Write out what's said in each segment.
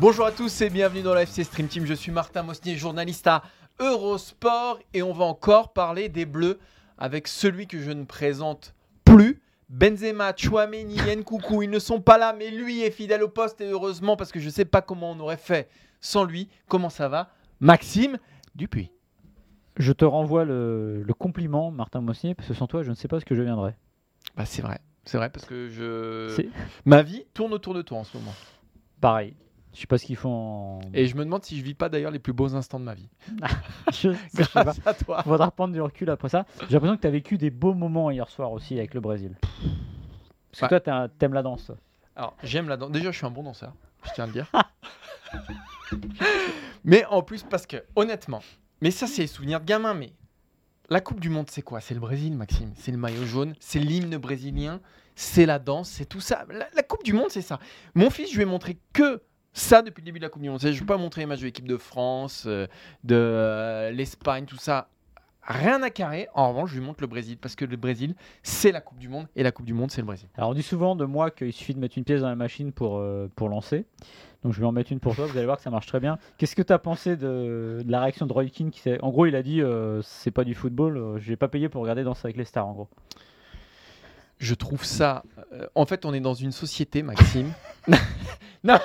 Bonjour à tous et bienvenue dans la FC Stream Team. Je suis Martin Mosnier, journaliste à Eurosport et on va encore parler des Bleus avec celui que je ne présente plus. Benzema, Chouameni, Nkoukou, ils ne sont pas là, mais lui est fidèle au poste et heureusement parce que je ne sais pas comment on aurait fait sans lui. Comment ça va Maxime Dupuis? Je te renvoie le, le compliment, Martin Mossier, parce que sans toi, je ne sais pas ce que je viendrais. Bah c'est vrai, c'est vrai parce que je... Ma vie tourne autour de toi en ce moment. pareil. Je sais pas ce qu'ils font. en- Et je me demande si je vis pas d'ailleurs les plus beaux instants de ma vie. Je- je sais pas. Grâce à toi. Faudra prendre du recul après ça. J'ai l'impression que tu as vécu des beaux moments hier soir aussi avec le Brésil. Parce que Ouais. toi, t'aimes la danse. Alors, j'aime la danse. Déjà, je suis un bon danseur, je tiens à le dire. mais en plus, parce que, honnêtement, mais ça, c'est les souvenirs de gamin, mais la Coupe du Monde, c'est quoi? C'est le Brésil, Maxime. C'est le maillot jaune, c'est l'hymne brésilien, c'est la danse, c'est tout ça. La, la Coupe du Monde, c'est ça. Mon fils, je lui ai montré que ça depuis le début de la Coupe du Monde. Je ne vais pas montrer les matchs de l'équipe de France, euh, de euh, l'Espagne, tout ça. Rien à carrer. En revanche, je lui montre le Brésil, parce que le Brésil, c'est la Coupe du Monde, et la Coupe du Monde, c'est le Brésil. Alors, on dit souvent de moi qu'il suffit de mettre une pièce dans la machine pour, euh, pour lancer. Donc, je vais en mettre une pour toi. Vous allez voir que ça marche très bien. Qu'est-ce que tu as pensé de, de la réaction de Roy Keane qui En gros, il a dit euh, c'est pas du football. euh, je n'ai pas payé pour regarder Danse avec les stars, en gros. Je trouve ça. euh, en fait, on est dans une société, Maxime. non,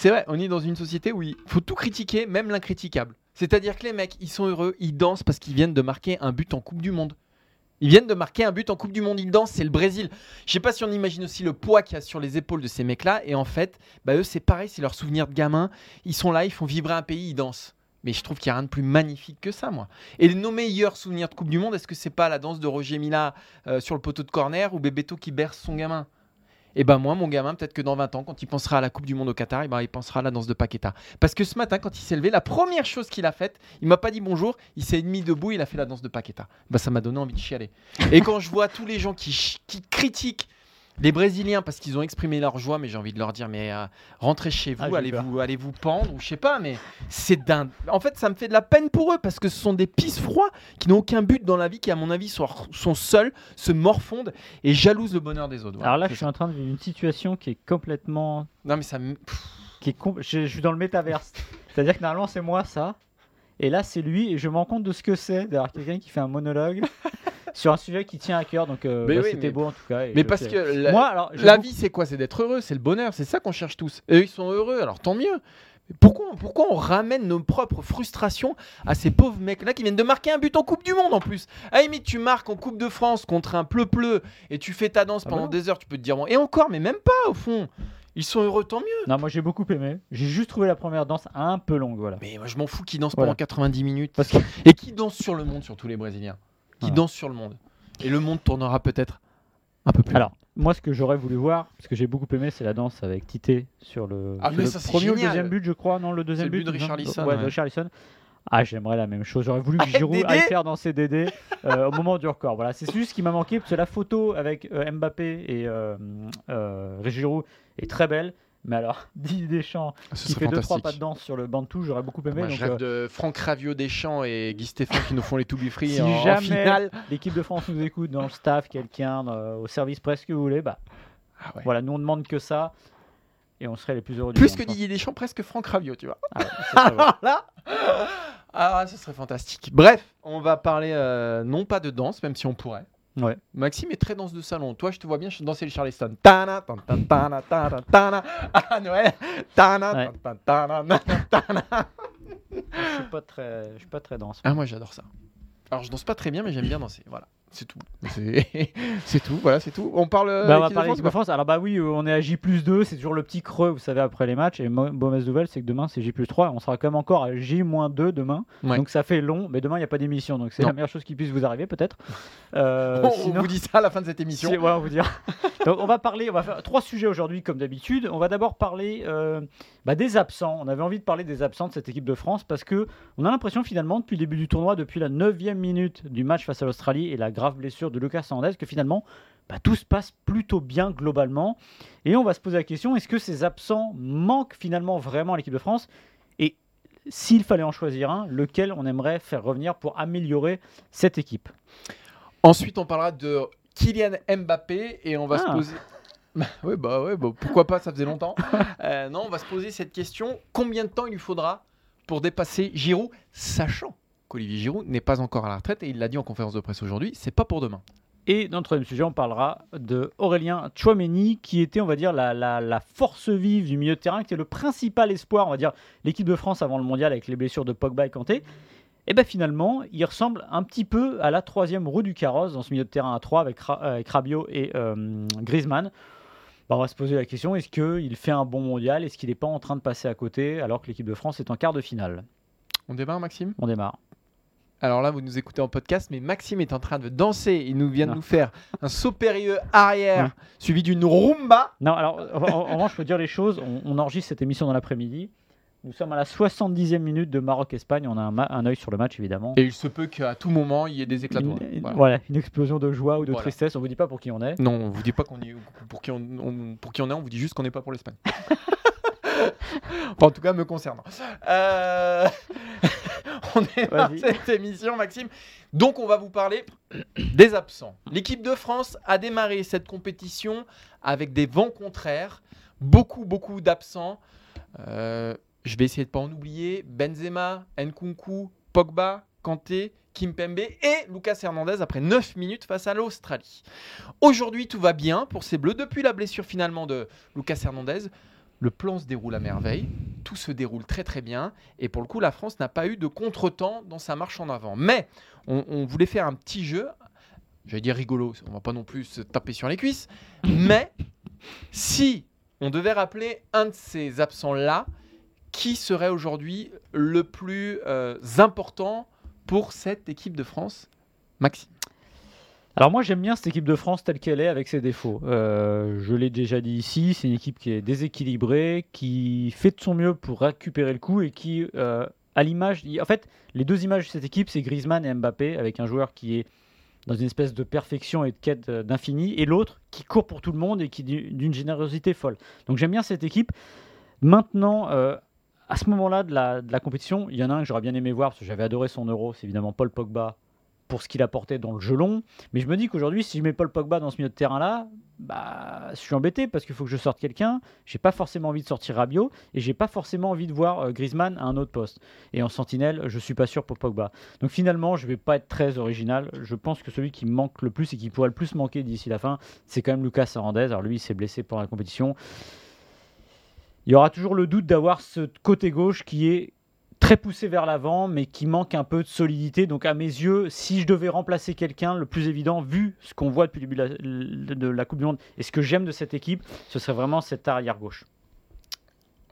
c'est vrai, on est dans une société où il faut tout critiquer, même l'incriticable. C'est-à-dire que les mecs, ils sont heureux, ils dansent parce qu'ils viennent de marquer un but en Coupe du Monde. Ils viennent de marquer un but en Coupe du Monde, ils dansent, c'est le Brésil. Je sais pas si on imagine aussi le poids qu'il y a sur les épaules de ces mecs-là. Et en fait, bah, eux, c'est pareil, c'est leur souvenir de gamin. Ils sont là, ils font vibrer un pays, ils dansent. Mais je trouve qu'il n'y a rien de plus magnifique que ça, moi. Et nos meilleurs souvenirs de Coupe du Monde, est-ce que c'est pas la danse de Roger Mila euh, sur le poteau de corner ou Bebeto qui berce son gamin? Et ben moi, mon gamin, peut-être que dans 20 ans, quand il pensera à la Coupe du Monde au Qatar, eh ben, il pensera à la danse de Paqueta. Parce que ce matin, quand il s'est levé, la première chose qu'il a faite, il m'a pas dit bonjour, il s'est mis debout, il a fait la danse de Paqueta. Ben, ça m'a donné envie de chialer. Et quand je vois tous les gens qui, qui critiquent les Brésiliens parce qu'ils ont exprimé leur joie, mais j'ai envie de leur dire, mais euh, rentrez chez vous, Ah, j'ai allez vous, allez vous pendre, ou je sais pas, mais c'est dingue. En fait, ça me fait de la peine pour eux parce que ce sont des pisse froids qui n'ont aucun but dans la vie, qui, à mon avis, sont, sont seuls, se morfondent et jalousent le bonheur des autres. Voilà, Alors là, je suis en train de vivre une situation qui est complètement. Non, mais ça me. Qui est je, je suis dans le métaverse. C'est-à-dire que normalement, c'est moi, ça. Et là, c'est lui. Et je me rends compte de ce que c'est d'avoir quelqu'un qui fait un monologue sur un sujet qui tient à cœur. Donc, euh, bah, oui, c'était mais- beau en tout cas. et Mais parce sais- que la, Moi, alors, la vie, c'est quoi? C'est d'être heureux, c'est le bonheur, c'est ça qu'on cherche tous. Et eux, ils sont heureux, alors tant mieux. Pourquoi, pourquoi on ramène nos propres frustrations à ces pauvres mecs-là qui viennent de marquer un but en Coupe du Monde en plus? À limite, tu marques en Coupe de France contre un pleu-pleu et tu fais ta danse Ah bah pendant non. des heures, tu peux te dire, bon, et encore, mais même pas au fond. Ils sont heureux, tant mieux. Non, moi, j'ai beaucoup aimé. J'ai juste trouvé la première danse un peu longue. Voilà. Mais moi, je m'en fous qu'ils dansent Voilà. pendant 90 minutes. Parce que Et qui dansent sur le monde, surtout les Brésiliens. Qui Voilà. dansent sur le monde. Et le monde tournera peut-être un peu plus. Alors, moi, ce que j'aurais voulu voir, ce que j'ai beaucoup aimé, c'est la danse avec Tité sur le, Ah, sur mais le ça, c'est premier ou le deuxième but, je crois. Non, le deuxième le but de Richarlison, Ouais, de ouais. Richarlison. Ah, j'aimerais la même chose. J'aurais voulu que Giroud aille faire danser Dédé euh, au moment du record. Voilà, c'est juste ce qui m'a manqué parce que la photo avec euh, Mbappé et euh, euh, Giroud est très belle. Mais alors, Didier Deschamps Ce qui fait deux trois fantastique. pas de danse sur le banc de touche, j'aurais beaucoup aimé. Moi, donc, je rêve euh, de Franck Raviot Deschamps et Guy Stéphane qui nous font les to be free si en, en jamais finale. l'équipe de France nous écoute dans le staff, quelqu'un euh, au service presque que vous voulez, bah Ah ouais. voilà, nous on demande que ça et on serait les plus heureux du Plus monde, que. Didier Deschamps, presque Franck Raviot, tu vois. Ah ouais, là, ah, ce serait fantastique. Bref, on va parler euh, non pas de danse, même si on pourrait. Ouais. Maxime est très danse de salon. Toi, je te vois bien danser le Charleston. Tana, tan, tan, tana, tana, tana. Ah, Noël. Tana, tana, tana, tana. Je suis pas très, je suis pas très dense. Ah, moi, j'adore ça. Alors, je danse pas très bien, mais j'aime bien danser. Voilà. C'est tout. C'est tout. Voilà, c'est tout. On parle. euh, Bah, on va parler de France. Alors bah oui, euh, on est à J plus 2, c'est toujours le petit creux, vous savez, après les matchs. Et mauvaise nouvelle, c'est que demain c'est J plus 3. On sera quand même encore à J moins 2 demain. Ouais. Donc ça fait long, mais demain il n'y a pas d'émission. Donc c'est la meilleure chose qui puisse vous arriver peut-être. Euh, on sinon- vous dit ça à la fin de cette émission. Si- ouais, on vous dira. Donc on va parler, on va faire trois sujets aujourd'hui comme d'habitude. On va d'abord parler euh, bah, des absents. On avait envie de parler des absents de cette équipe de France parce que on a l'impression finalement depuis le début du tournoi, depuis la 9 minute du match face à l'Australie et la grave blessure de Lucas Hernandez, que finalement bah, tout se passe plutôt bien globalement. Et on va se poser la question est-ce que ces absents manquent finalement vraiment à l'équipe de France? Et s'il fallait en choisir un, lequel on aimerait faire revenir pour améliorer cette équipe? Ensuite, on parlera de Kylian Mbappé et on va se Ah. poser. Ouais, bah ouais, bah, pourquoi pas, ça faisait longtemps. Euh, non, on va se poser cette question combien de temps il lui faudra pour dépasser Giroud, sachant qu'Olivier Giroud n'est pas encore à la retraite et il l'a dit en conférence de presse aujourd'hui, c'est pas pour demain. Et dans le troisième sujet, on parlera de Aurélien Chouameni, qui était, on va dire, la, la- la force vive du milieu de terrain, qui était le principal espoir, on va dire, l'équipe de France avant le mondial avec les blessures de Pogba et Kanté. Et bien finalement, il ressemble un petit peu à la troisième roue du carrosse dans ce milieu de terrain à 3 avec, Ra- avec Rabiot et euh, Griezmann. Bah, on va se poser la question, est-ce qu'il fait un bon mondial? Est-ce qu'il n'est pas en train de passer à côté alors que l'équipe de France est en quart de finale? On démarre, Maxime? On démarre. Alors là, vous nous écoutez en podcast, mais Maxime est en train de danser. Il nous vient de Non. nous faire un saut périlleux arrière, suivi d'une rumba. Non, alors, en, en revanche, je peux dire les choses. On, on enregistre cette émission dans l'après-midi. Nous sommes à la 70e minute de Maroc-Espagne. On a un, œil sur le match, évidemment. Et il se peut qu'à tout moment, il y ait des éclats de Voilà. voilà, une explosion de joie ou de Voilà. tristesse. On vous dit pas pour qui on est. Non, on vous dit pas qu'on y pour qui on, on- pour qui on est, on vous dit juste qu'on n'est pas pour l'Espagne. Enfin, en tout cas, me concernant. Euh, on est dans cette émission, Maxime. Donc, on va vous parler des absents. L'équipe de France a démarré cette compétition avec des vents contraires, beaucoup, beaucoup d'absents. Euh, je vais essayer de pas en oublier Benzema, Nkunku, Pogba, Kanté, Kimpembe et Lucas Hernandez après 9 minutes face à l'Australie. Aujourd'hui, tout va bien pour ces Bleus. Depuis la blessure finalement de Lucas Hernandez, le plan se déroule à merveille. Tout se déroule très très bien. Et pour le coup, la France n'a pas eu de contretemps dans sa marche en avant. Mais on, voulait faire un petit jeu. J'allais dire rigolo, on va pas non plus se taper sur les cuisses. Mais si on devait rappeler un de ces absents-là, qui serait aujourd'hui le plus euh, important pour cette équipe de France Maxime? Alors moi j'aime bien cette équipe de France telle qu'elle est avec ses défauts. Euh, je l'ai déjà dit ici, c'est une équipe qui est déséquilibrée, qui fait de son mieux pour récupérer le coup et qui, euh, à l'image, en fait, les deux images de cette équipe, c'est Griezmann et Mbappé avec un joueur qui est dans une espèce de perfection et de quête euh, d'infini, et l'autre qui court pour tout le monde et qui est d'une générosité folle. Donc j'aime bien cette équipe. Maintenant, à ce moment-là de la, compétition, il y en a un que j'aurais bien aimé voir parce que j'avais adoré son euro, c'est évidemment Paul Pogba pour ce qu'il apportait dans le jeu long. Mais je me dis qu'aujourd'hui, si je mets Paul Pogba dans ce milieu de terrain-là, bah, je suis embêté parce qu'il faut que je sorte quelqu'un. J'ai pas forcément envie de sortir Rabiot et j'ai pas forcément envie de voir euh, Griezmann à un autre poste. Et en sentinelle, je suis pas sûr pour Pogba. Donc finalement, je vais pas être très original. Je pense que celui qui manque le plus et qui pourrait le plus manquer d'ici la fin, c'est quand même Lucas Hernandez. Alors lui, il s'est blessé pendant la compétition. Il y aura toujours le doute d'avoir ce côté gauche qui est très poussé vers l'avant, mais qui manque un peu de solidité. Donc, à mes yeux, si je devais remplacer quelqu'un, le plus évident, vu ce qu'on voit depuis le début de la, Coupe du Monde et ce que j'aime de cette équipe, ce serait vraiment cette arrière gauche.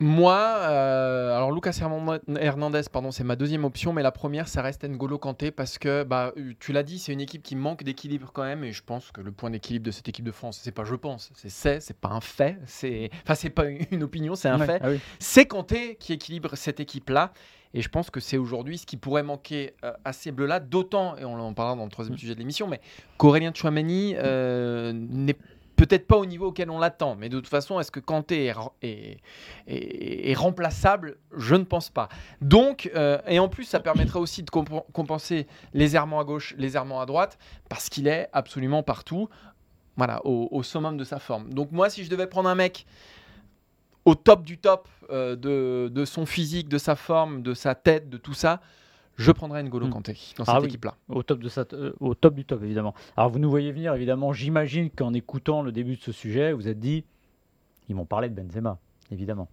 Moi, euh, alors Lucas Hernandez- pardon, c'est ma deuxième option, mais la première, ça reste N'Golo Kanté parce que, bah, euh, tu l'as dit, c'est une équipe qui manque d'équilibre quand même, et je pense que le point d'équilibre de cette équipe de France, c'est pas je pense, c'est c'est, c'est pas un fait, c'est, enfin c'est pas une opinion, c'est un Ouais, fait. ah oui. C'est Kanté qui équilibre cette équipe-là. Et je pense que c'est aujourd'hui ce qui pourrait manquer euh, à ces bleus-là, d'autant, et on en parlera dans le troisième Mm. sujet de l'émission, mais qu'Aurélien Chouameni euh, n'est peut-être pas au niveau auquel on l'attend. Mais de toute façon, est-ce que Kanté est, re- est- est- est remplaçable? Je ne pense pas. Donc, euh, et en plus, ça permettrait aussi de comp- compenser les errements à gauche, les errements à droite, parce qu'il est absolument partout, voilà, au, summum de sa forme. Donc moi, si je devais prendre un mec au top du top euh, de son physique, de sa forme, de sa tête, de tout ça, je prendrais N'Golo Mm. Kanté dans Ah cette oui. équipe-là. Au top, de sa- euh, au top du top, évidemment. Alors, vous nous voyez venir, évidemment. J'imagine qu'en écoutant le début de ce sujet, vous êtes dit ils m'ont parlé de Benzema, évidemment.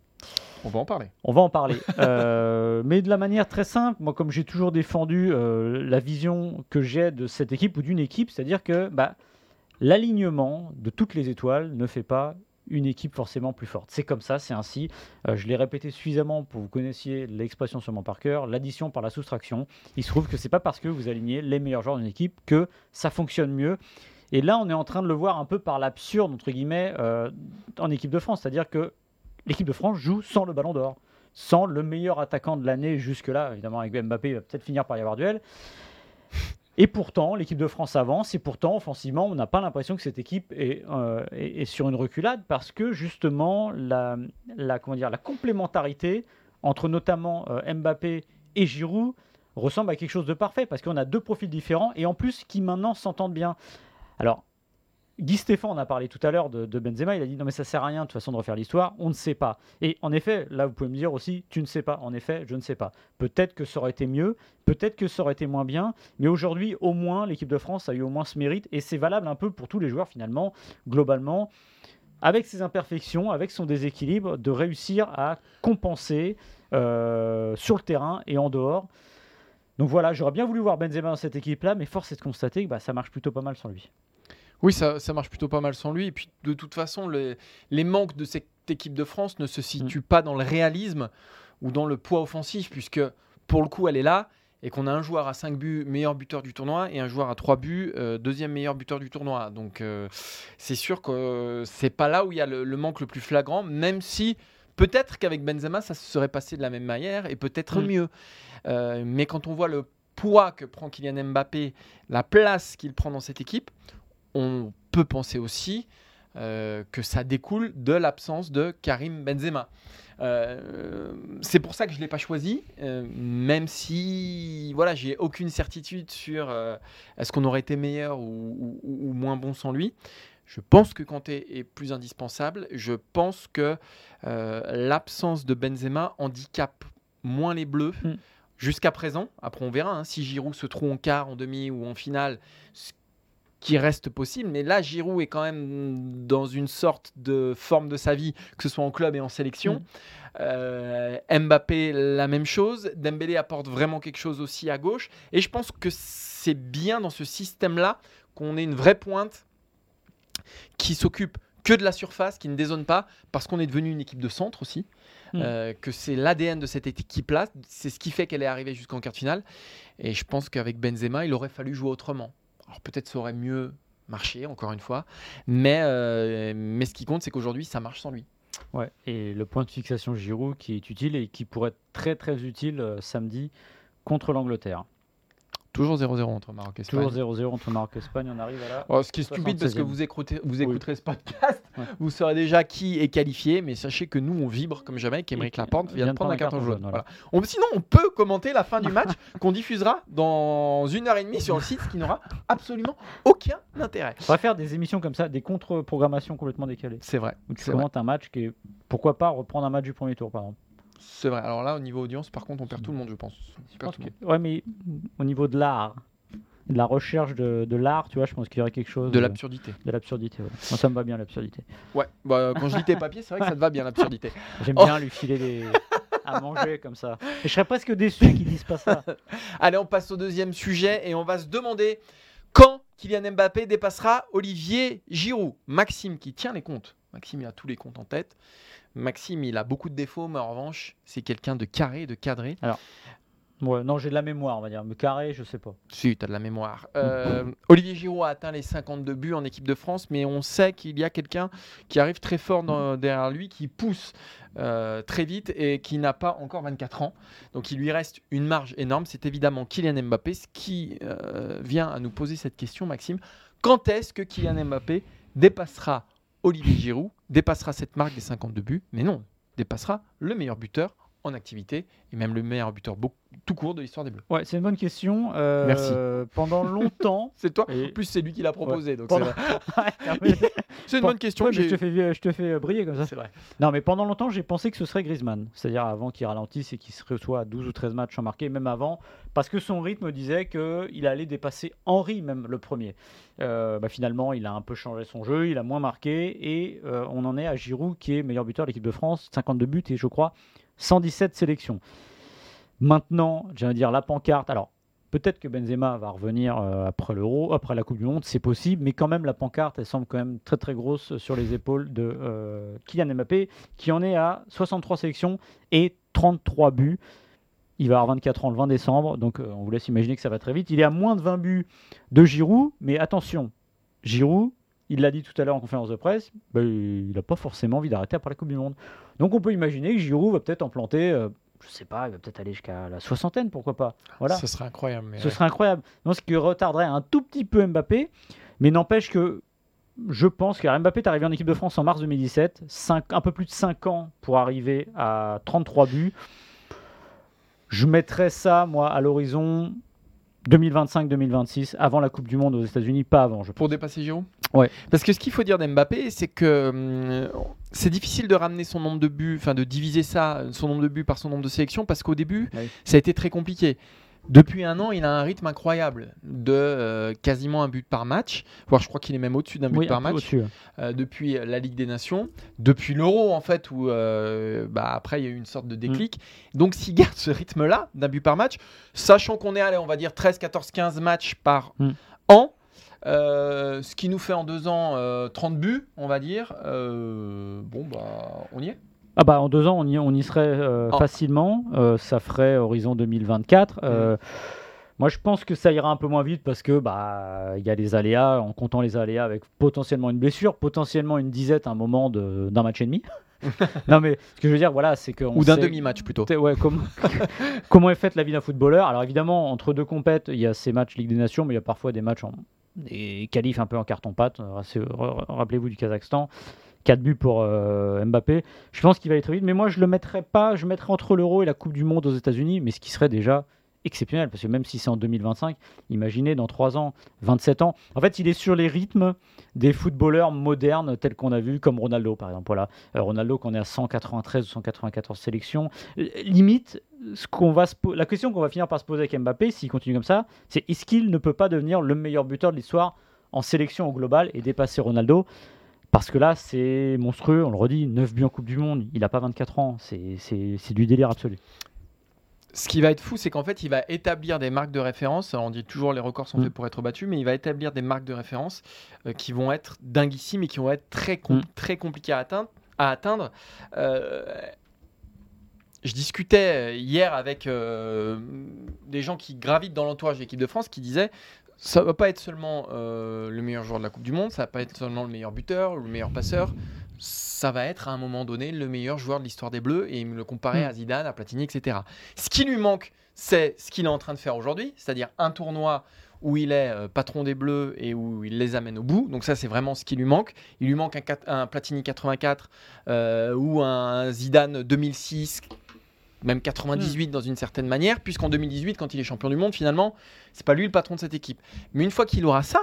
On va en parler. On va en parler. Euh, mais de la manière très simple, moi, comme j'ai toujours défendu euh, la vision que j'ai de cette équipe ou d'une équipe, c'est-à-dire que bah, l'alignement de toutes les étoiles ne fait pas une équipe forcément plus forte. C'est comme ça, c'est ainsi. Euh, je l'ai répété suffisamment pour que vous connaissiez l'expression sûrement par cœur, l'addition par la soustraction. Il se trouve que c'est pas parce que vous alignez les meilleurs joueurs d'une équipe que ça fonctionne mieux. Et là, on est en train de le voir un peu par l'absurde, entre guillemets, euh, en équipe de France. C'est-à-dire que l'équipe de France joue sans le ballon d'or, sans le meilleur attaquant de l'année jusque-là. Évidemment, avec Mbappé, il va peut-être finir par y avoir duel. Et pourtant, l'équipe de France avance, et pourtant, offensivement, on n'a pas l'impression que cette équipe est, euh, sur une reculade, parce que justement, la, la, comment dire, la complémentarité entre notamment euh, Mbappé et Giroud ressemble à quelque chose de parfait, parce qu'on a deux profils différents, et en plus, qui maintenant s'entendent bien. Alors, Guy Stéphane en a parlé tout à l'heure de, Benzema, il a dit non mais ça sert à rien de toute façon de refaire l'histoire, on ne sait pas. Et en effet, là vous pouvez me dire aussi, tu ne sais pas. En effet, je ne sais pas. Peut-être que ça aurait été mieux, peut-être que ça aurait été moins bien, mais aujourd'hui au moins l'équipe de France a eu au moins ce mérite et c'est valable un peu pour tous les joueurs finalement, globalement, avec ses imperfections, avec son déséquilibre, de réussir à compenser euh, sur le terrain et en dehors. Donc voilà, j'aurais bien voulu voir Benzema dans cette équipe-là, mais force est de constater que bah, ça marche plutôt pas mal sans lui. Oui, ça, ça marche plutôt pas mal sans lui. Et puis, de toute façon, les, les manques de cette équipe de France ne se situent pas dans le réalisme ou dans le poids offensif, puisque pour le coup, elle est là et qu'on a un joueur à 5 buts, meilleur buteur du tournoi, et un joueur à 3 buts, euh, deuxième meilleur buteur du tournoi. Donc, euh, c'est sûr que euh, c'est pas là où il y a le, le manque le plus flagrant, même si peut-être qu'avec Benzema, ça se serait passé de la même manière et peut-être Mm. mieux. Euh, mais quand on voit le poids que prend Kylian Mbappé, la place qu'il prend dans cette équipe, on peut penser aussi euh, que ça découle de l'absence de Karim Benzema. Euh, c'est pour ça que je ne l'ai pas choisi, euh, même si voilà, j'ai aucune certitude sur est-ce qu'on aurait été meilleur ou, ou- ou moins bon sans lui. Je pense que Kanté est plus indispensable. Je pense que l'absence de Benzema handicape moins les Bleus Mm. jusqu'à présent. Après, on verra hein, si Giroud se trouve en quart, en demi ou en finale, ce qui reste possible. Mais là, Giroud est quand même dans une sorte de forme de sa vie, que ce soit en club et en sélection. Mm. Euh, Mbappé, la même chose. Dembélé apporte vraiment quelque chose aussi à gauche. Et je pense que c'est bien dans ce système-là qu'on ait une vraie pointe qui s'occupe que de la surface, qui ne dézone pas, parce qu'on est devenu une équipe de centre aussi, Mm. euh, que c'est l'ADN de cette équipe-là, c'est ce qui fait qu'elle est arrivée jusqu'en quart de finale. Et je pense qu'avec Benzema, il aurait fallu jouer autrement. Alors peut-être ça aurait mieux marché, encore une fois, mais, euh, mais ce qui compte, c'est qu'aujourd'hui, ça marche sans lui. Ouais, et le point de fixation Giroud qui est utile et qui pourrait être très très utile euh, samedi contre l'Angleterre. Toujours 0-0 entre Maroc et Espagne. Toujours 0-0 entre Maroc et Espagne, on arrive à la. Oh, ce qui est stupide parce que 76e. vous écouterez, vous Oui. écouterez ce podcast, Ouais. vous saurez déjà qui est qualifié, mais sachez que nous on vibre comme jamais qu'Emeric Laporte vient de prendre un carton jaune. voilà. Voilà. On- sinon, on peut commenter la fin du match qu'on diffusera dans une heure et demie sur le site, ce qui n'aura absolument aucun intérêt. On va faire des émissions comme ça, des contre-programmations complètement décalées. C'est vrai. Où tu commentes un match qui est. Pourquoi pas reprendre un match du premier tour, par exemple C'est vrai. Alors là, au niveau audience, par contre, on perd tout le monde, je pense. On Je perd pense tout le que- Ouais, mais au niveau de l'art, de la recherche de, de l'art, tu vois, je pense qu'il y aurait quelque chose. De l'absurdité. de l'absurdité. ouais. Moi, ça me va bien, l'absurdité. Ouais. Bah, quand je lis tes papiers, c'est vrai que ça te va bien l'absurdité. J'aime Oh. bien lui filer des. à manger comme ça. Et je serais presque déçu qu'ils disent pas ça. Allez, on passe au deuxième sujet et on va se demander quand Kylian Mbappé dépassera Olivier Giroud. Maxime qui tient les comptes. Maxime, il a tous les comptes en tête. Maxime, il a beaucoup de défauts, mais en revanche, c'est quelqu'un de carré, de cadré. Ouais, non, j'ai de la mémoire, on va dire. Mais carré, je sais pas. Si, tu as de la mémoire. Euh, Olivier Giroud a atteint les 52 buts en équipe de France, mais on sait qu'il y a quelqu'un qui arrive très fort dans- derrière lui, qui pousse euh, très vite et qui n'a pas encore 24 ans. Donc il lui reste une marge énorme. C'est évidemment Kylian Mbappé, ce qui euh, vient à nous poser cette question, Maxime. Quand est-ce que Kylian Mbappé dépassera Olivier Giroud, dépassera cette marque des 52 buts, mais non, dépassera le meilleur buteur en activité et même le meilleur buteur tout court de l'histoire des Bleus. Ouais, c'est une bonne question. Euh, Merci. Pendant longtemps. C'est toi. Et- En plus, c'est lui qui l'a proposé. donc Pendant- c'est- une Bon, bonne question. ouais, mais j'ai- je te fais, je te fais briller comme ça. C'est vrai. Non, mais pendant longtemps, j'ai pensé que ce serait Griezmann. C'est-à-dire avant qu'il ralentisse et qu'il se reçoit à 12 ou 13 matchs sans marquer, même avant, parce que son rythme disait qu'il allait dépasser Henry, même le premier. Euh, bah, finalement, il a un peu changé son jeu, il a moins marqué, et euh, on en est à Giroud, qui est meilleur buteur de l'équipe de France, 52 buts et je crois 117 sélections. Maintenant, j'allais dire la pancarte. Alors, peut-être que Benzema va revenir euh, après l'Euro, après la Coupe du Monde, c'est possible, mais quand même, la pancarte, elle semble quand même très très grosse sur les épaules de euh, Kylian Mbappé, qui en est à 63 sélections et 33 buts. Il va avoir 24 ans le 20 décembre, donc euh, on vous laisse imaginer que ça va très vite. Il est à moins de 20 buts de Giroud, mais attention, Giroud, il l'a dit tout à l'heure en conférence de presse, ben, il n'a pas forcément envie d'arrêter après la Coupe du Monde. Donc on peut imaginer que Giroud va peut-être en planter, euh, je sais pas, il va peut-être aller jusqu'à la soixantaine, pourquoi pas. Voilà. Ce serait incroyable. mais Ce ouais. serait incroyable. Non, ce qui retarderait un tout petit peu Mbappé, mais n'empêche que je pense que Mbappé est arrivé en équipe de France en mars 2017, cinq- un peu plus de 5 ans pour arriver à 33 buts. Je mettrais ça, moi, à l'horizon 2025-2026, avant la Coupe du Monde aux États-Unis, pas avant, je pense. Pour dépasser Giroud? Ouais. Parce que ce qu'il faut dire d'Mbappé, c'est que hum, c'est difficile de ramener son nombre de buts, enfin de diviser ça, son nombre de buts par son nombre de sélections, parce qu'au début, ça a été très compliqué. Depuis un an, il a un rythme incroyable de euh, quasiment un but par match, voire je crois qu'il est même au-dessus d'un but Oui, par match. euh, depuis la Ligue des Nations, depuis l'Euro en fait, où euh, bah, après il y a eu une sorte de déclic. Donc s'il garde ce rythme-là d'un but par match, sachant qu'on est allé, on va dire 13, 14, 15 matchs par Mm. an, euh, ce qui nous fait en deux ans euh, 30 buts, on va dire, euh, bon bah on y est. Ah bah en deux ans, on y, on y serait euh, Oh. facilement. Ça ferait horizon 2024. Euh, Moi, je pense que ça ira un peu moins vite parce que bah il y a les aléas, en comptant les aléas avec potentiellement une blessure, potentiellement une disette à un moment d'un match et demi. non mais ce que je veux dire, voilà, c'est que Ou d'un demi-match plutôt. Ouais, comment, comment est faite la vie d'un footballeur Alors évidemment, entre deux compètes, il y a ces matchs Ligue des Nations, mais il y a parfois des matchs en des qualifs un peu en carton-pâte. Euh, re- Rappelez-vous du Kazakhstan. 4 buts pour euh, Mbappé. Je pense qu'il va aller très vite, mais moi je le mettrais pas. Je mettrais entre l'Euro et la Coupe du Monde aux États-Unis, mais ce qui serait déjà exceptionnel, parce que même si c'est en 2025, imaginez dans 3 ans, 27 ans. En fait, il est sur les rythmes des footballeurs modernes tels qu'on a vu, comme Ronaldo par exemple. Voilà. Euh, Ronaldo, qu'on est à 193 ou 194 sélections. Euh, Limite, ce va se la question qu'on va finir par se poser avec Mbappé, s'il continue comme ça, c'est est-ce qu'il ne peut pas devenir le meilleur buteur de l'histoire en sélection au global et dépasser Ronaldo? Parce que là, c'est monstrueux, on le redit, 9 buts en Coupe du Monde, il n'a pas 24 ans, c'est du délire absolu. Ce qui va être fou, c'est qu'en fait, il va établir des marques de référence. Alors, on dit toujours les records sont Mm. faits pour être battus, mais il va établir des marques de référence euh, qui vont être dinguissimes et qui vont être très, com- Mm. très compliquées à atteindre. À atteindre. Euh, je discutais euh, hier avec euh, des gens qui gravitent dans l'entourage de l'équipe de France qui disaient ça va pas être seulement le meilleur joueur de la Coupe du Monde, ça va pas être seulement le meilleur buteur ou le meilleur passeur, ça va être à un moment donné le meilleur joueur de l'histoire des Bleus et me le comparait Mm. à Zidane, à Platini, etc. Ce qui lui manque, c'est ce qu'il est en train de faire aujourd'hui, c'est-à-dire un tournoi où il est euh, patron des Bleus et où il les amène au bout. Donc ça, c'est vraiment ce qui lui manque. Il lui manque un, Platini 84 euh, ou un Zidane 2006, même 98 dans une certaine manière, puisqu'en 2018, quand il est champion du monde, finalement, c'est pas lui le patron de cette équipe. Mais une fois qu'il aura ça,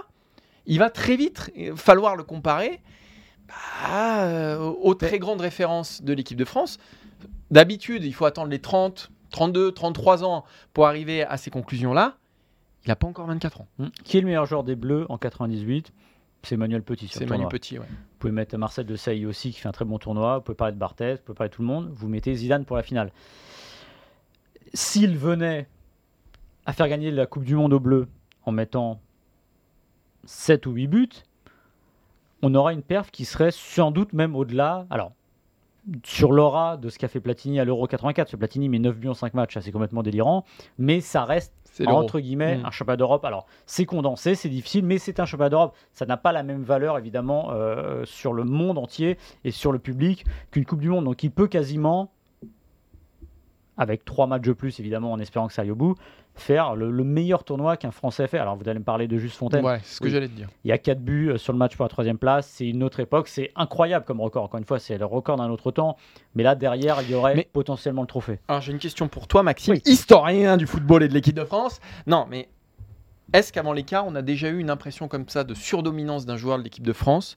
il va très vite euh, falloir le comparer bah, euh, aux très grandes références de l'équipe de France. D'habitude, il faut attendre les 30, 32, 33 ans pour arriver à ces conclusions-là. Il n'a pas encore 24 ans. Qui est le meilleur joueur des Bleus en 98 C'est Manuel Petit. C'est le Manu tournoi. Petit. ouais. Vous pouvez mettre Marcel de Sailly aussi qui fait un très bon tournoi. Vous pouvez parler de Barthez, vous pouvez parler de tout le monde. Vous mettez Zidane pour la finale. S'il venait à faire gagner la Coupe du Monde au bleu en mettant 7 ou 8 buts, on aura une perf qui serait sans doute même au-delà. Alors, sur l'aura de ce qu'a fait Platini à l'Euro 84, ce Platini met 9 buts en 5 matchs, c'est complètement délirant, mais ça reste entre guillemets, Mm. un championnat d'Europe. Alors, c'est condensé, c'est difficile, mais c'est un championnat d'Europe. Ça n'a pas la même valeur, évidemment, euh, sur le monde entier et sur le public qu'une Coupe du Monde. Donc, il peut quasiment avec trois matchs de plus, évidemment, en espérant que ça aille au bout, faire le, le meilleur tournoi qu'un Français fait. Alors, vous allez me parler de Juste Fontaine. Ouais, c'est ce que j'allais te dire. Il y a 4 buts euh, sur le match pour la troisième place. C'est une autre époque. C'est incroyable comme record. Encore une fois, c'est le record d'un autre temps. Mais là, derrière, il y aurait Mais- potentiellement le trophée. Alors j'ai une question pour toi, Maxime, Oui. historien du football et de l'équipe de France. Non, mais est-ce qu'avant l'écart, on a déjà eu une impression comme ça de surdominance d'un joueur de l'équipe de France,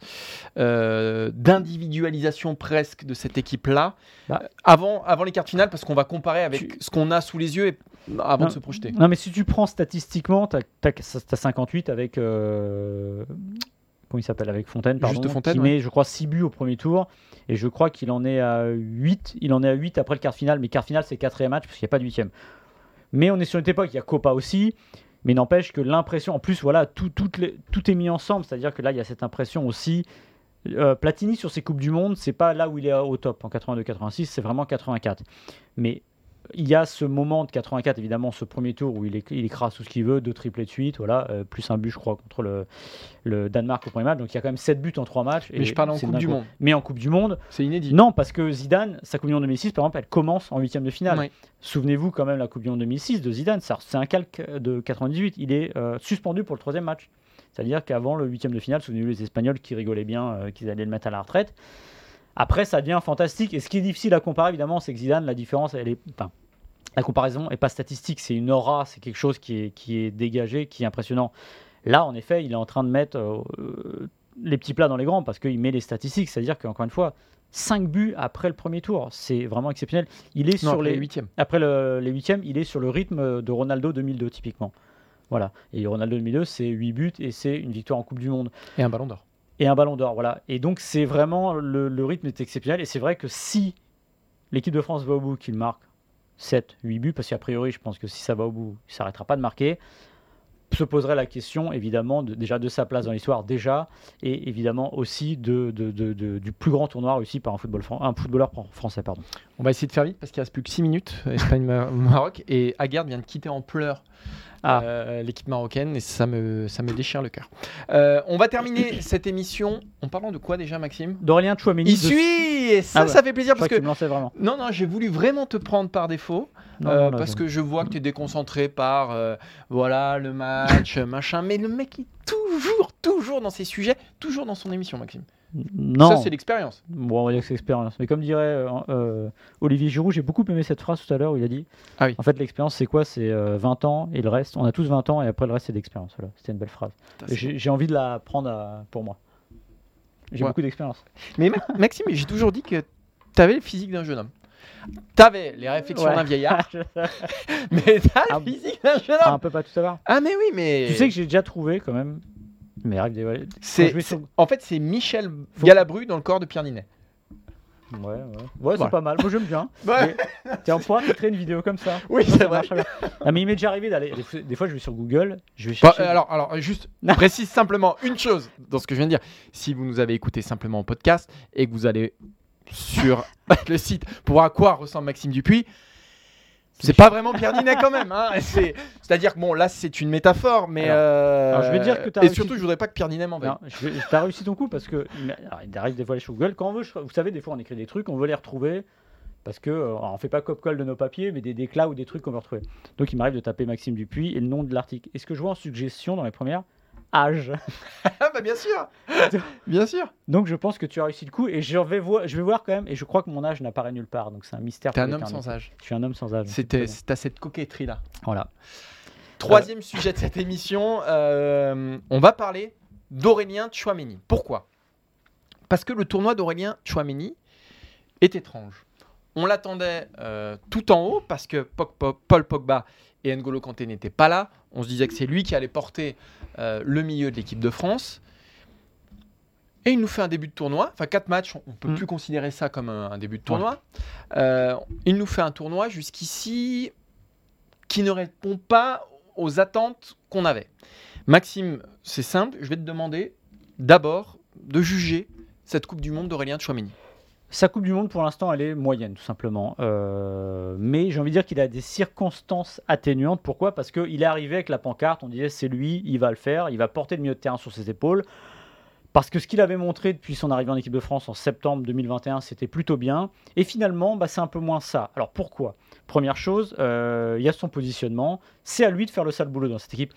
euh, d'individualisation presque de cette équipe-là, Bah. euh, avant, avant les quarts de finale, parce qu'on va comparer avec Tu- ce qu'on a sous les yeux et- avant Non. de se projeter? Non, mais si tu prends statistiquement, tu as, 58 avec. euh, comment il s'appelle Avec Fontaine, pardon, Juste Fontaine, qui ouais. met, je crois, 6 buts au premier tour. Et je crois qu'il en est à 8. Il en est à 8 après le quart de finale. Mais quart de finale, c'est quatrième match, parce qu'il n'y a pas de huitième. Mais on est sur une époque, il y a Copa aussi. Mais n'empêche que l'impression, en plus, voilà, tout, tout est mis ensemble. C'est-à-dire que là, il y a cette impression aussi. euh, Platini sur ses Coupes du Monde, c'est pas là où il est au top en 82-86, c'est vraiment 84. Mais il y a ce moment de 84, évidemment, ce premier tour où il, éc- il écrase tout ce qu'il veut, deux triplés de suite, voilà, euh, plus un but, je crois, contre le, le Danemark au premier match. Donc il y a quand même 7 buts en 3 matchs. Mais je parle en Coupe du. Monde. Mais en Coupe du Monde, C'est inédit. non, parce que Zidane, sa Coupe du Monde 2006, par exemple, elle commence en huitième de finale. Souvenez-vous quand même la Coupe du Monde 2006 de Zidane, c'est un calque de 98. Il est euh, suspendu pour le troisième match. C'est-à-dire qu'avant le huitième de finale, souvenez-vous les Espagnols qui rigolaient bien euh, qu'ils allaient le mettre à la retraite. Après, ça devient fantastique. Et ce qui est difficile à comparer, évidemment, c'est que Zidane, la différence, elle est. Enfin, la comparaison n'est pas statistique, c'est une aura, c'est quelque chose qui est, qui est dégagé, qui est impressionnant. Là, en effet, il est en train de mettre euh, les petits plats dans les grands parce qu'il met les statistiques. C'est-à-dire qu'encore une fois, 5 buts après le premier tour, c'est vraiment exceptionnel. Il est Non, sur après les huitièmes. après le- les huitièmes, il est sur le rythme de Ronaldo 2002 typiquement. Voilà. Et Ronaldo 2002, c'est 8 buts et c'est une victoire en Coupe du Monde Et un ballon d'or. Et un ballon d'or. Voilà. Et donc c'est vraiment le, rythme est exceptionnel. Et c'est vrai que si l'équipe de France va au bout, qu'il marque 7, 8 buts, parce qu'a priori, je pense que si ça va au bout, il ne s'arrêtera pas de marquer. Se poserait la question, évidemment, de- déjà de sa place dans l'histoire, déjà, et évidemment aussi de, de- de- de- du plus grand tournoi réussi par un, football fran- un footballeur fran- français. Pardon. On va essayer de faire vite parce qu'il reste plus que 6 minutes, Espagne-Maroc. Et Aguerd vient de quitter en pleurs Ah. euh, l'équipe marocaine et ça me, ça me déchire le cœur. Euh, on va terminer cette émission en parlant de quoi déjà, Maxime? D'Aurélien Chouameni. Il de- suit Et ça, Ah ouais. ça fait plaisir parce que que. tu me lançais vraiment. Non, non, j'ai voulu vraiment te prendre par défaut Non, euh, non, parce que je vois que tu es déconcentré par euh, voilà le match, machin. Mais le mec est toujours, toujours dans ses sujets, toujours dans son émission, Maxime. Non. Ça, c'est l'expérience. Bon, on va dire que c'est expérience. Mais comme dirait euh, euh, Olivier Giroud, j'ai beaucoup aimé cette phrase tout à l'heure où il a dit Ah oui. En fait, l'expérience, c'est quoi? C'est euh, 20 ans et le reste. On a tous 20 ans et après, le reste, c'est d'expérience. Voilà. C'était une belle phrase. J'ai envie de la prendre à- pour moi. J'ai Ouais. beaucoup d'expérience. Mais Ma- Maxime, j'ai toujours dit que tu avais le physique d'un jeune homme. Tu avais les réflexions Ouais. d'un vieillard, mais tu as Ah, le physique d'un jeune Ah, homme. un peu pas tout l'heure. Ah, mais oui, mais. Tu sais que j'ai déjà trouvé quand même. Mais c'est, sur- En fait, c'est Michel Faut- Galabru dans le corps de Pierre Ninet. ouais, ouais. Ouais, Voilà. c'est pas mal. Moi, j'aime bien. Ouais. Tiens, on pourra créer une vidéo comme ça. Oui, c'est vrai. Ah, mais il m'est déjà arrivé d'aller. Des fois, je vais sur Google. Je vais Bah, chercher. euh, alors, alors, juste précise simplement une chose dans ce que je viens de dire. Si vous nous avez écouté simplement en podcast et que vous allez sur le site pour voir à quoi ressemble Maxime Dupuis, c'est pas vraiment Pierre Ninet quand même. hein. C'est, c'est-à-dire que bon, là, c'est une métaphore, mais. Alors- euh, alors, je vais dire que t'as Et réussi- surtout, je voudrais pas que Pierre Ninet m'en je t'as réussi ton coup parce que il m'a- alors, il arrive des fois aller sur Google. Quand on veut, je- vous savez, des fois on écrit des trucs, on veut les retrouver parce que euh, alors, on fait pas cop-colle de nos papiers, mais des déclats ou des trucs qu'on veut retrouver. Donc il m'arrive de taper Maxime Dupuis et le nom de l'article. Et ce que je vois en suggestion dans les premières, âge. Ah, bah, bien sûr Bien sûr Donc je pense que tu as réussi le coup et je vais voir, je vais voir quand même. Et je crois que mon âge n'apparaît nulle part, donc c'est un mystère. T'es un homme sans âge. Je suis un homme sans âge. C'était, c'est t'as cette coquetterie-là. Voilà. Troisième sujet de cette émission, euh, on va parler d'Aurélien Chouameni. Pourquoi? Parce que le tournoi d'Aurélien Chouameni est étrange. On l'attendait euh, tout en haut parce que Paul Pogba et N'Golo Kanté n'étaient pas là. On se disait que c'est lui qui allait porter euh, le milieu de l'équipe de France. Et il nous fait un début de tournoi, enfin quatre matchs, on ne peut Mm. plus considérer ça comme un, un début de tournoi. Euh, il nous fait un tournoi jusqu'ici qui ne répond pas aux attentes qu'on avait. Maxime, c'est simple, je vais te demander d'abord de juger cette Coupe du Monde d'Aurélien Chouameni. Sa Coupe du Monde, pour l'instant, elle est moyenne, tout simplement. Euh, mais j'ai envie de dire qu'il a des circonstances atténuantes. Pourquoi? Parce qu'il est arrivé avec la pancarte, on disait c'est lui, il va le faire, il va porter le milieu de terrain sur ses épaules. Parce que ce qu'il avait montré depuis son arrivée en équipe de France en septembre 2021, c'était plutôt bien. Et finalement, bah, c'est un peu moins ça. Alors pourquoi? Première chose, euh, il y a son positionnement. C'est à lui de faire le sale boulot dans cette équipe.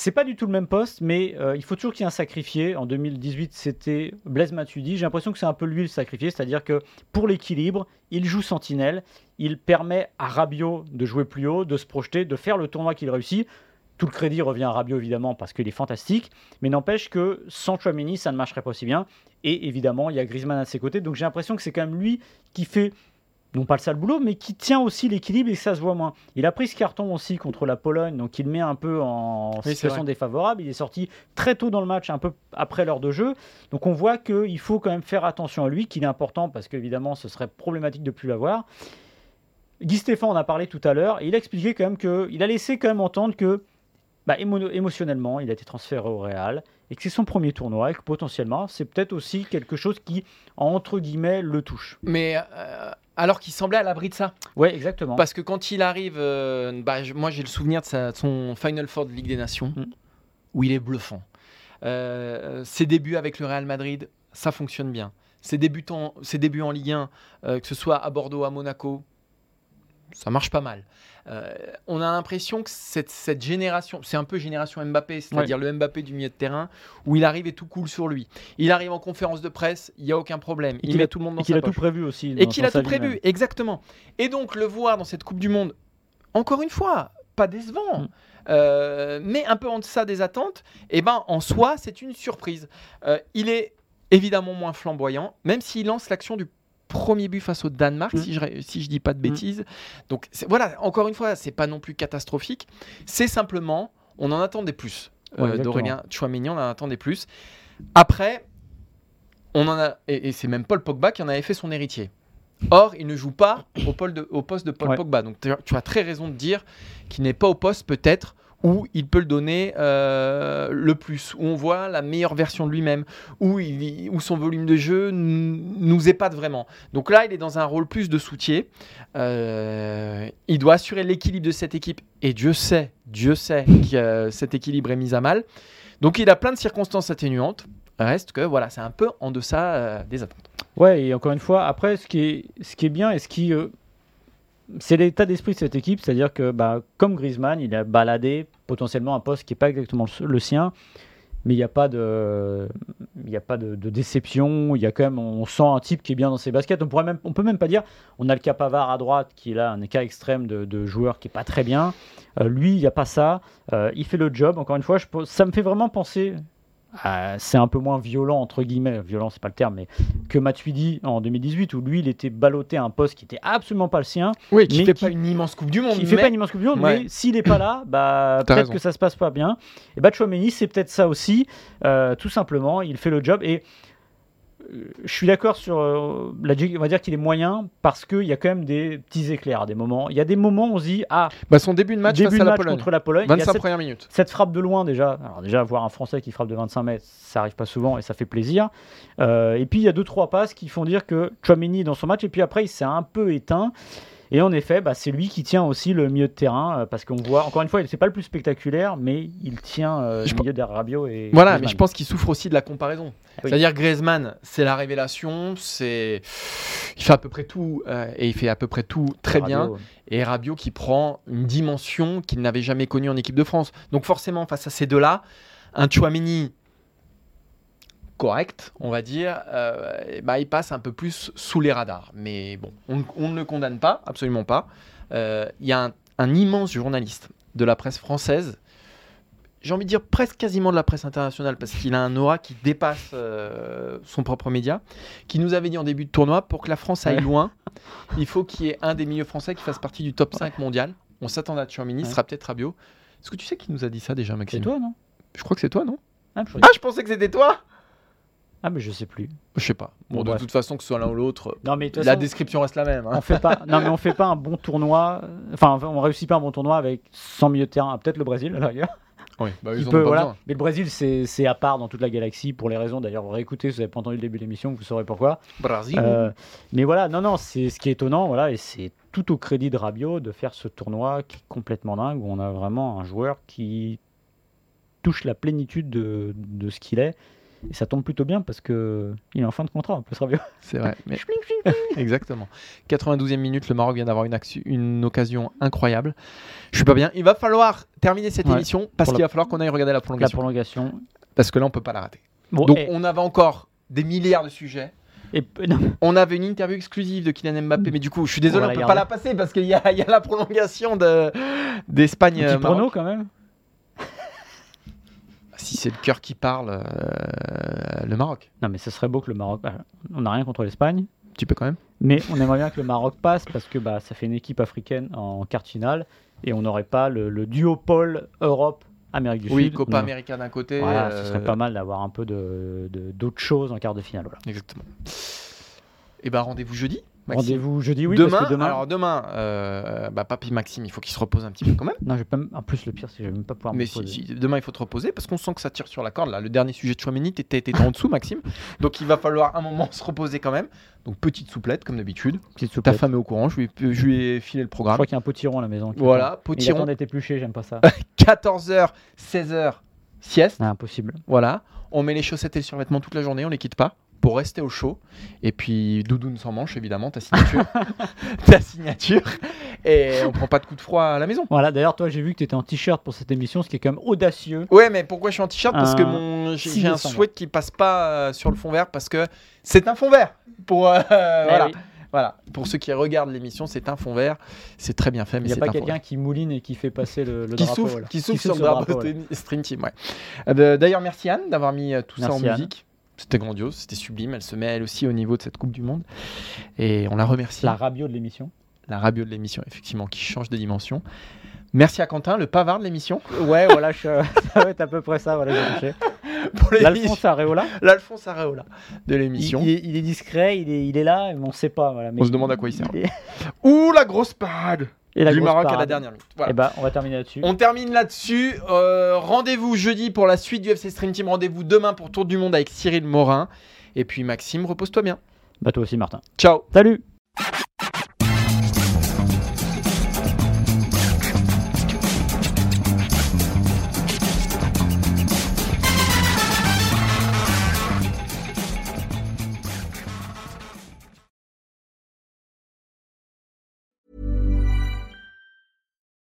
C'est pas du tout le même poste, mais euh, il faut toujours qu'il y ait un sacrifié. En 2018, c'était Blaise Matuidi. J'ai l'impression que c'est un peu lui le sacrifié, c'est-à-dire que pour l'équilibre, il joue sentinelle. Il permet à Rabiot de jouer plus haut, de se projeter, de faire le tournoi qu'il réussit. Tout le crédit revient à Rabiot évidemment parce qu'il est fantastique, mais n'empêche que sans Chouameni, ça ne marcherait pas aussi bien. Et évidemment, il y a Griezmann à ses côtés, donc j'ai l'impression que c'est quand même lui qui fait non pas le sale boulot, mais qui tient aussi l'équilibre et ça se voit moins. Il a pris ce carton aussi contre la Pologne, donc il met un peu en Oui, situation défavorable. Il est sorti très tôt dans le match, un peu après l'heure de jeu. Donc on voit qu'il faut quand même faire attention à lui, qu'il est important parce qu'évidemment ce serait problématique de plus l'avoir. Guy Stéphane en a parlé tout à l'heure et il a expliqué quand même qu'il a laissé quand même entendre que bah, émo- émotionnellement il a été transféré au Real et que c'est son premier tournoi et que potentiellement c'est peut-être aussi quelque chose qui entre guillemets le touche. Mais euh, alors qu'il semblait à l'abri de ça. Ouais, exactement. Parce que quand il arrive, euh, bah, moi j'ai le souvenir de, sa- de son Final Four de Ligue des Nations, Mm. où il est bluffant. Euh, ses débuts avec le Real Madrid, ça fonctionne bien. Ses débuts en, ses débuts en Ligue 1, euh, que ce soit à Bordeaux, à Monaco, ça marche pas mal. Euh, on a l'impression que cette, cette génération, c'est un peu génération Mbappé, c'est-à-dire le Mbappé du milieu de terrain, où il arrive et tout coule sur lui. Il arrive en conférence de presse, il n'y a aucun problème. Et Il met a- tout le monde dans Et qu'il sa a tout prévu aussi. Et qu'il a tout prévu, même. exactement. Et donc le voir dans cette Coupe du Monde, encore une fois, pas décevant, Mm. euh, mais un peu en deçà des attentes, et ben en soi, c'est une surprise. Euh, il est évidemment moins flamboyant, même s'il lance l'action du premier but face au Danemark, Mm. si, je, si je dis pas de bêtises. Donc voilà, encore une fois, c'est pas non plus catastrophique. C'est simplement, on en attendait plus euh, Ouais, exactement. d'Aurélien on en attendait plus. Après, on en a, et, et c'est même Paul Pogba qui en avait fait son héritier. Or, il ne joue pas au, pôle de- au poste de Paul Ouais. Pogba. Donc, tu as très raison de dire qu'il n'est pas au poste peut-être où il peut le donner euh, le plus, où on voit la meilleure version de lui-même, où, son volume de jeu nous épate vraiment. Donc là, il est dans un rôle plus de soutien. Euh, il doit assurer l'équilibre de cette équipe. Et Dieu sait, Dieu sait que euh, cet équilibre est mis à mal. Donc il a plein de circonstances atténuantes. Reste que voilà, c'est un peu en deçà des attentes. Ouais, et encore une fois, après, ce qui est, ce qui est bien et ce qui. C'est l'état d'esprit de cette équipe, c'est-à-dire que bah, comme Griezmann, il a baladé potentiellement un poste qui n'est pas exactement le, sien, mais il n'y a pas de, a pas de, déception, il y a quand même, on sent un type qui est bien dans ses baskets. On pourrait même, on peut même pas dire, on a le cas Pavard à droite qui est là un cas extrême de, joueur qui est pas très bien. Euh, lui, il n'y a pas ça. Euh, il fait le job. Encore une fois, ça me fait vraiment penser. À- c'est un peu moins violent entre guillemets, violent c'est pas le terme, mais que Matuidi en 2018 où lui il était ballotté à un poste qui était absolument pas le sien, Oui, qui Mais fait qui- pas une immense Coupe du Monde. qui fait pas une immense coupe du monde, Ouais. mais s'il est pas là, bah peut-être que ça se passe pas bien. Et bah Chouameni c'est peut-être ça aussi, Euh, tout simplement, il fait le job et euh, je suis d'accord sur euh, la on va dire qu'il est moyen parce qu'il y a quand même des petits éclairs à des moments. Il y a des moments où on se dit ah Bah, son début de match début face de à la match Pologne. contre la Pologne, il y a 25 cette- premières minutes. cette frappe de loin déjà, alors déjà voir un Français qui frappe de 25 mètres, ça arrive pas souvent et ça fait plaisir. Euh, et puis il y a deux trois passes qui font dire que Chouameni est dans son match et puis après il s'est un peu éteint. Et en effet, bah, c'est lui qui tient aussi le milieu de terrain euh, parce qu'on voit encore une fois, c'est pas le plus spectaculaire, mais il tient euh, le milieu derrière Rabiot et Voilà, mais je pense qu'il souffre aussi de la comparaison. Oui. C'est-à-dire Griezmann, c'est la révélation, c'est il fait à peu près tout euh, et il fait à peu près tout très bien. Et Rabiot qui prend une dimension qu'il n'avait jamais connue en équipe de France. Donc forcément, face à ces deux-là, un Chouameni correct, on va dire, euh, ben, il passe un peu plus sous les radars. Mais bon, on, on ne le condamne pas, absolument pas. Euh, Il y a un, un immense journaliste de la presse française, j'ai envie de dire presque quasiment de la presse internationale, parce qu'il a un aura qui dépasse euh, son propre média, qui nous avait dit en début de tournoi, pour que la France aille Ouais. loin, il faut qu'il y ait un des milieux français qui fasse partie du top 5 mondial. On s'attend à Chouamini, ce Ouais. sera peut-être Rabiot. Est-ce que tu sais qui nous a dit ça déjà, C'est Maxime toi, non? Je crois que c'est toi, non? Ah. Ah, je pensais que c'était toi ah, mais je sais plus. Je sais pas. Bon, Bon, de bref. toute façon, que ce soit l'un ou l'autre, Non, mais la façon, description reste la même. hein. on fait pas. Non, mais on fait pas un bon tournoi. euh, Enfin, on réussit pas un bon tournoi avec 100 milieux de terrain. Ah, Peut-être le Brésil à la rigueur. Oui, bah, Il ils en peut, ont pas voilà. Mais le Brésil, c'est c'est à part dans toute la galaxie pour les raisons. D'ailleurs, vous réécoutez, si vous n'avez pas entendu le début de l'émission, vous saurez pourquoi. Brésil. Euh, mais voilà, non, non, c'est ce qui est étonnant, voilà, et c'est tout au crédit de Rabiot de faire ce tournoi qui est complètement dingue, où on a vraiment un joueur qui touche la plénitude de, de ce qu'il est. Et ça tombe plutôt bien parce que il est en fin de contrat, on peut se Rabiot. C'est vrai. Mais... Exactement. 92e minute, le Maroc vient d'avoir une, occasion incroyable. Je suis pas bien. Il va falloir terminer cette Ouais. émission parce qu'il la- va falloir qu'on aille regarder la La prolongation. prolongation. Parce que là, on peut pas la rater. Bon, Donc, et, on avait encore des milliards de sujets. et- On avait une interview exclusive de Kylian Mbappé, mais du coup, je suis désolé, On on, peut pas la passer parce qu'il y a, il y a la prolongation de- d'Espagne. un euh, petit prono quand même. Si c'est le cœur qui parle, euh, le Maroc. Non, mais ce serait beau que le Maroc. bah, On n'a rien contre l'Espagne, Tu peux quand même. mais on aimerait bien que le Maroc passe parce que bah, ça fait une équipe africaine en quart de finale et on n'aurait pas le, le duopole Europe-Amérique du Oui, Sud. Copa On- América d'un côté. Voilà, ce euh, serait pas mal d'avoir un peu de- de- d'autres choses en quart de finale. Voilà. Exactement. Et ben rendez-vous jeudi. Rendez-vous jeudi, oui, demain, parce que demain. alors demain, euh, bah, Papy Maxime, il faut qu'il se repose un petit peu quand même. Non, je vais pas m- En plus, le pire, c'est que je vais même pas pouvoir Mais me si, poser. si, demain, il faut te reposer parce qu'on sent que ça tire sur la corde. Là, le dernier sujet de Chouameni, t'étais en dessous, Maxime. Donc, il va falloir un moment se reposer quand même. Donc, petite souplette, comme d'habitude. Petite Ta souplette. femme est au courant. Je lui, ai- je lui ai filé le Je programme. crois qu'il y a un potiron à la maison. Voilà, potiron. Il épluché, j'aime pas ça. 14h, 16h, sieste. Ah, impossible. Voilà. On met les chaussettes et le survêtement toute la journée, on les quitte pas pour rester au chaud. Et puis doudoune sans manche, évidemment, ta signature. ta signature. Et on prend pas de coup de froid à la maison. Voilà, d'ailleurs, toi, j'ai vu que tu étais en t-shirt pour cette émission, ce qui est quand même audacieux. Ouais, mais pourquoi je suis en t-shirt? Parce que mon j'ai 6 j'ai un sweat qui passe pas euh, sur le fond vert parce que c'est un fond vert. Pour euh, voilà. oui. Voilà. Pour ceux qui regardent l'émission, c'est un fond vert. C'est très bien fait, Il n'y a pas quelqu'un qui mouline et qui fait passer le, le Qui drapeau. souffle, voilà. qui souffle sur le drapeau voilà. de Stream Team. Ouais. Euh, D'ailleurs, merci Anne d'avoir mis euh, tout ça en Anne. musique. C'était grandiose, c'était sublime. Elle se met elle aussi au niveau de cette Coupe du Monde. Et on la remercie. La rabio de l'émission. La radio de l'émission, effectivement, qui change de dimension. Merci à Quentin, le pavard de l'émission. Ouais, voilà, je... ça va être à peu près ça. Voilà, j'ai. L'Alphonse Areola. L'Alphonse Areola de l'émission. il est, il est discret, il est, il est là, mais on ne sait pas. Voilà, mais On se demande à quoi il sert. est- Ouh, la grosse parade Et la du Maroc à la dernière minute. Voilà. Eh ben, on va terminer là-dessus. On termine là-dessus. Euh, rendez-vous jeudi pour la suite du FC Stream Team. Rendez-vous demain pour Tour du Monde avec Cyril Morin. Et puis Maxime, repose-toi bien. Bah, toi aussi, Martin. Ciao Salut